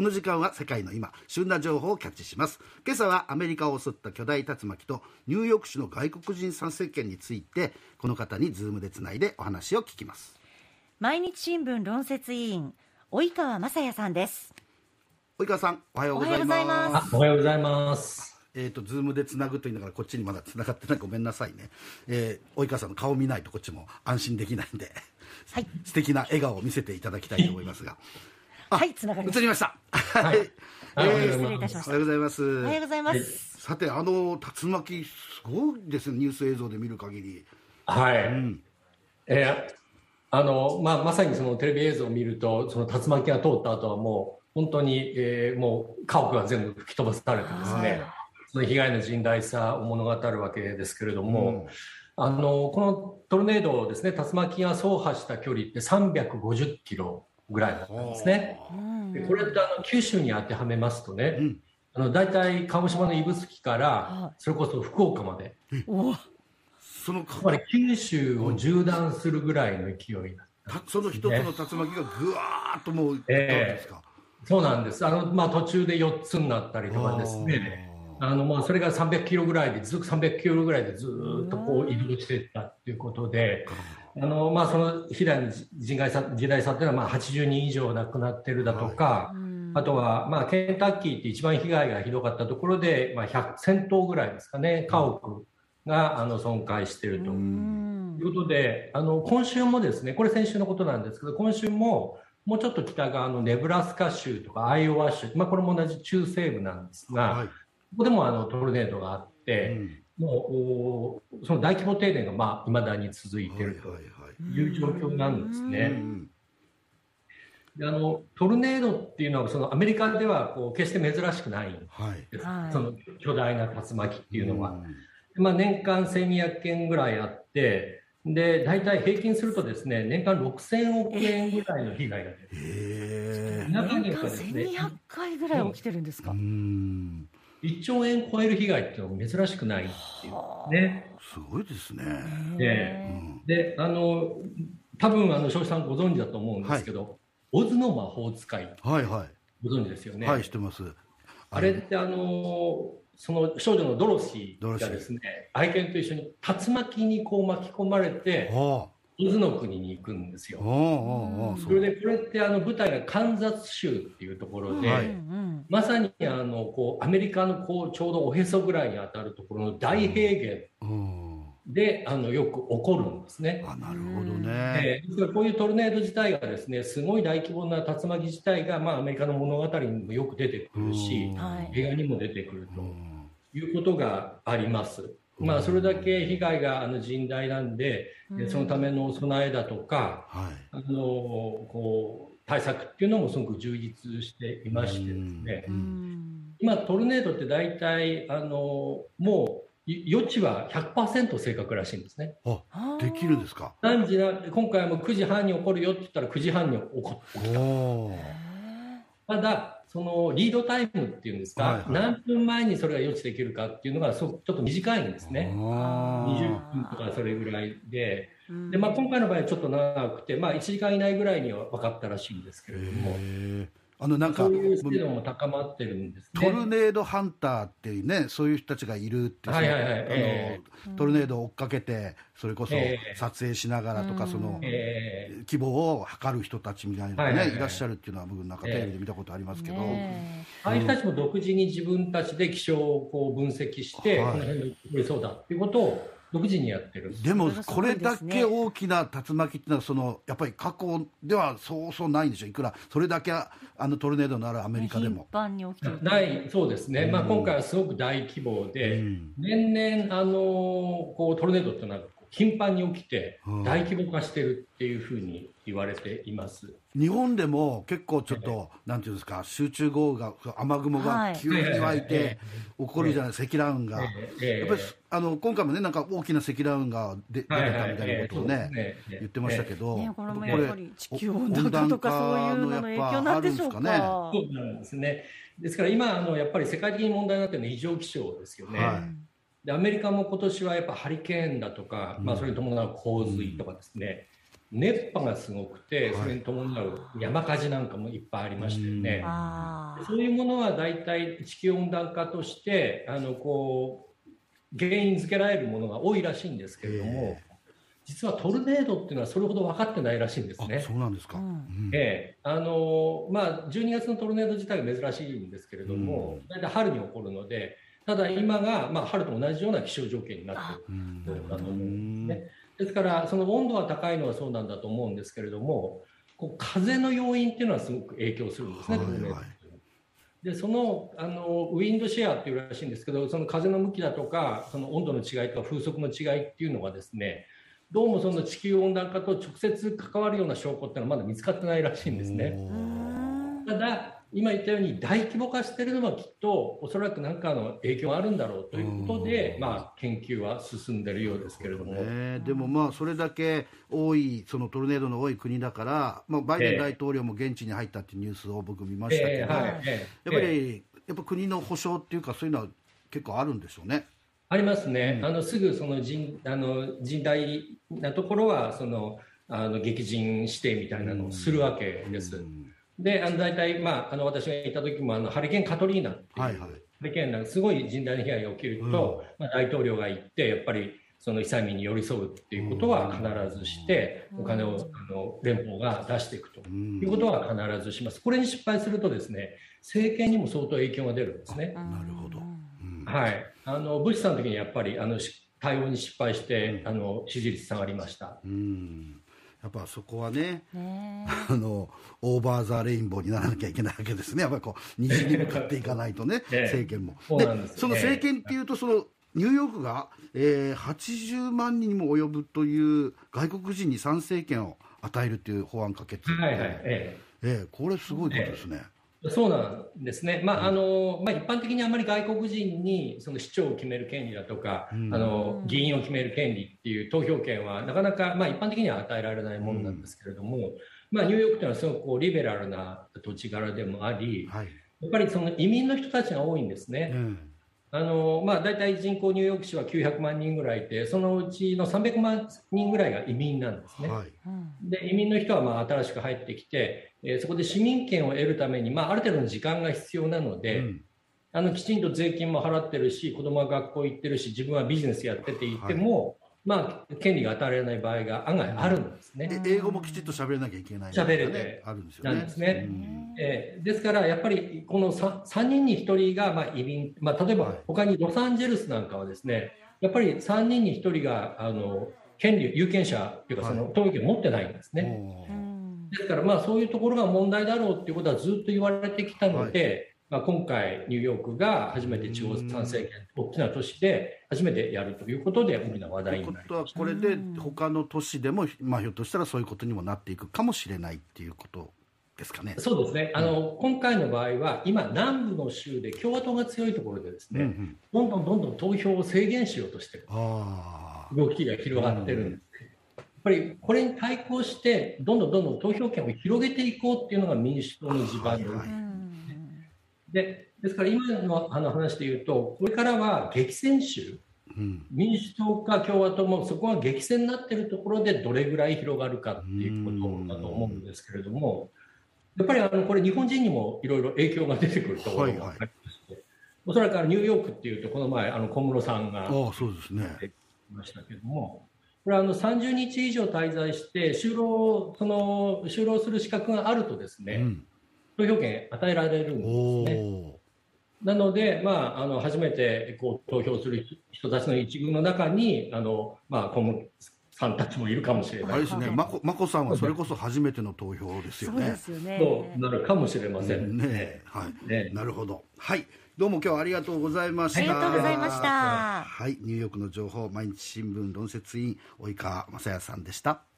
この時間は世界の今旬な情報をキャッチします。今朝はアメリカを襲った巨大竜巻とニューヨーク市の外国人参政権についてこの方に Zoom でつないでお話を聞きます。毎日新聞論説委員及川雅也さんです。及川さんおはようございます。おはようございます。えーと、 Zoom でつなぐと言いながらこっちにまだつながってないごめんなさいね、えー、及川さんの顔見ないとこっちも安心できないんで、はい、素敵な笑顔を見せていただきたいと思いますがはいつながりま映りました。はい、えー、失礼いたしました。おはようございます。おはようございます、さてあの竜巻すごいですねニュース映像で見る限り。はい、うん、えー、あのまあ、まさにそのテレビ映像を見るとその竜巻が通った後はもう本当に、えー、もう家屋が全部吹き飛ばされてですね、その被害の甚大さを物語るわけですけれども、うん、あのこのトルネードですね竜巻が走破した距離って350キロぐらいだったんですね。でこれってあの九州に当てはめますとね、うん、あの大体鹿児島の指宿からそれこそ福岡まで、うん、そのつまり九州を縦断するぐらいの勢いだった、ね、その一つの竜巻がぐわーっともう、えー、そうなんです。あの、まあ、途中で4つになったりとかですね。あのまあそれが300キロぐらいでずっと300キロぐらいでずっとこう移動していったっていうことで、あのまあその被害の人害さ時代差っていうのはまあ80人以上亡くなってるだとか、あとはまあケンタッキーって一番被害がひどかったところでまあ100 1000棟ぐらいですかね家屋があの損壊していると。いうことで、あの今週もですねこれ先週のことなんですけど今週ももうちょっと北側のネブラスカ州とかアイオワ州、まあ、これも同じ中西部なんですが、はい。ここでもあのトルネードがあって、うん、もうその大規模停電がまあ未だに続いているという状況なんですね。であのトルネードっていうのはそのアメリカではこう決して珍しくないんです、はい、その巨大な竜巻っていうのは。まあ、年間1200件ぐらいあってで大体平均するとですね年間6000億円ぐらいの被害が出る。年間1200回ぐらい起きてるんですか？うん1兆円超える被害っていうのは珍しくないっていうね。すごいですね。で、であの多分あの庄司さんご存知だと思うんですけど、はい、オズの魔法使い、はいはい、ご存知ですよね。はい、知ってます。あれってあのその少女のドロシーがですね愛犬と一緒に竜巻にこう巻き込まれて、はあ渦の国に行くんですよ。それでこれってあの舞台がカンザス州っていうところで、はい、まさにあのこうアメリカのこうちょうどおへそぐらいに当たるところの大平原で、あのよく起こるんですね。あなるほどね。えー、こういうトルネード自体がですねすごい大規模な竜巻自体が、まあ、アメリカの物語にもよく出てくるし、映画にも出てくるということがあります。まあ、それだけ被害があの甚大なんで、うん、そのための備えだとか、はい、あのこう対策っていうのもすごく充実していましてですね、うん、今トルネードって大体あのもう余地は100%正確らしいんですね。あできるんですか？何時な今回も9時半に起こるよって言ったら9時半に起こった。ただそのリードタイムっていうんですか、はいはい、何分前にそれが予知できるかっていうのがそちょっと短いんですね。20分とかそれぐらいで。でまあ、今回の場合はちょっと長くて、まあ、1時間以内ぐらいには分かったらしいんですけれども。あのなんかそういうも高まってるんです、ね、トルネードハンターっていうね、そういう人たちがいるって、はいはいはい、あのトルネードを追っかけて、それこそ撮影しながらとか、その、えー、規模を測る人たちみたいなのがね、はいはいはい、いらっしゃるっていうのは、僕、なんかテレビで見たことありますけど、え。ー、ああいう人たちも独自に自分たちで気象をこう分析して、はい、この辺に起こりそうだっていうことを独自にやってる。でもこれだけ大きな竜巻っていうのはそのやっぱり過去ではそうそうないんでしょ？いくらそれだけあのトルネードのあるアメリカでも。ないそうですね、うん、まあ、今回はすごく大規模で、うん、年々あのこうトルネードっていうのは頻繁に起きて大規模化してるっていうふうに言われています。日本でも結構ちょっと、なんていうんですか、集中豪雨が、雨雲が急に湧いて起こるじゃない、積乱雲が。やっぱりあの今回もね、なんか大きな積乱雲が出てたみたいなことをね、言ってましたけど、これもやっぱり地球温暖化とかそういうのの影響なんでしょうか。そうなんですね。ですから今あのやっぱり世界的に問題になっているのは異常気象ですよね。はいでアメリカも今年はやっぱハリケーンだとか、まあ、それに伴う洪水とかですね、うん、熱波がすごくてそれに伴う山火事なんかもいっぱいありましたよね。そういうものは大体地球温暖化としてあのこう原因づけられるものが多いらしいんですけれども、実はトルネードっていうのはそれほど分かってないらしいんですね。そうなんですか。うん、ええ。あのまあ12月のトルネード自体が珍しいんですけれども、うん、大体春に起こるので、ただ今がまあ春と同じような気象条件になっていると思うんですね。ですからその温度が高いのはそうなんだと思うんですけれども、こう風の要因っていうのはすごく影響するんですね。はいはいでそのあのウィンドシェアっていうらしいんですけどその風の向きだとかその温度の違いとか風速の違いっていうのがですねどうもその地球温暖化と直接関わるような証拠っていうのはまだ見つかってないらしいんですね。ただ今言ったように大規模化してるのはきっとおそらく何かの影響があるんだろうということで、まあ、研究は進んでるようですけれども、ね、でもまあそれだけ多いそのトルネードの多い国だから、まあ、バイデン大統領も現地に入ったっていうニュースを僕見ましたけど、えーはい、やっぱり、やっぱ国の保障っていうかそういうのは結構あるんでしょうね。ありますね、うん、あのすぐその人あの甚大なところはそのあの激甚指定みたいなのをするわけです。うん、であの大体、まあ、あの私がいた時もあのハリケーンカトリーナっていう、はいはい、ハリケーンなんかすごい甚大な被害が起きると、うん、まあ、大統領が行ってやっぱりその被災民に寄り添うっていうことは必ずして、お金をあの連邦が出していくということは必ずします。これに失敗するとですね政権にも相当影響が出るんですね。なるほど。はい、あのブッシュさんの時にやっぱりあの対応に失敗して、あの支持率下がりました。うんやっぱそこはね、あのオーバー・ザ・レインボーにならなきゃいけないわけですね、やっぱりこう西に向かっていかないとね、政権も。で、ね、その政権っていうと、そのニューヨークが、えー、80万人にも及ぶという外国人に参政権を与えるという法案可決、はいはいええ。ー、これ、すごいことですね。そうなんですね、まああのまあ、一般的にあまり外国人にその市長を決める権利だとか、うん、あの議員を決める権利っていう投票権はなかなか、まあ、一般的には与えられないものなんですけれども、うん、まあ、ニューヨークというのはすごくこうリベラルな土地柄でもあり、はい、やっぱりその移民の人たちが多いんですね。うんあのまあ、大体人口ニューヨーク市は900万人ぐらいいてそのうちの300万人ぐらいが移民なんですね。はい、で移民の人はまあ新しく入ってきて、えー、そこで市民権を得るために、まあ、ある程度の時間が必要なので、うん、あのきちんと税金も払ってるし子供は学校行ってるし自分はビジネスやってていても、まあ、権利が与えられない場合が案外あるんですね。英語もきちっと喋れなきゃいけない、喋れてあるんですよね。なんですね。えー、ですからやっぱりこの 3, 3人に1人がまあ移民、まあ、例えば他にロサンゼルスなんかはですねやっぱり3人に1人があの権利有権者というかその投票権を持ってないんですね。ですからまあそういうところが問題だろうということはずっと言われてきたので、まあ、今回、ニューヨークが初めて地方参政権、大きな都市で初めてやるということで、大きな話題になりまということは、これで他の都市でも、まあ、ひょっとしたらそういうことにもなっていくかもしれないっていうことですかね。そうですね。あの、うん、今回の場合は、今、南部の州で共和党が強いところでですね、うんうん、どんどんどんどん投票を制限しようとしてる。動きが広がってるんです。やっぱりこれに対抗して、どんどんどんどん投票権を広げていこうっていうのが民主党の地盤の、はいはいでですから今のあの話で言うと、これからは激戦州、うん、民主党か共和党もそこは激戦になっているところでどれぐらい広がるかっていうことだと思うんですけれども、やっぱりあのこれ、日本人にもいろいろ影響が出てくるところがありまして、はいはい、おそらくニューヨークっていうと、この前、あの小室さんがそうですね。ましたけれども、これあの30日以上滞在して、就労その就労する資格があるとですね、うん投票権与えられるんですね。なので、まあ、あの初めてこう投票する人たちの一軍の中にあの、まあ、小室さんたちもいるかもしれない。あれですね、まこ眞子さんはそれこそ初めての投票ですよね。そうですよね。そうなるかもしれません。ね、はい、ね、なるほど。はい。どうも今日はありがとうございました。ありがとうございました。はい、ニューヨークの情報、毎日新聞論説委員及川雅也さんでした。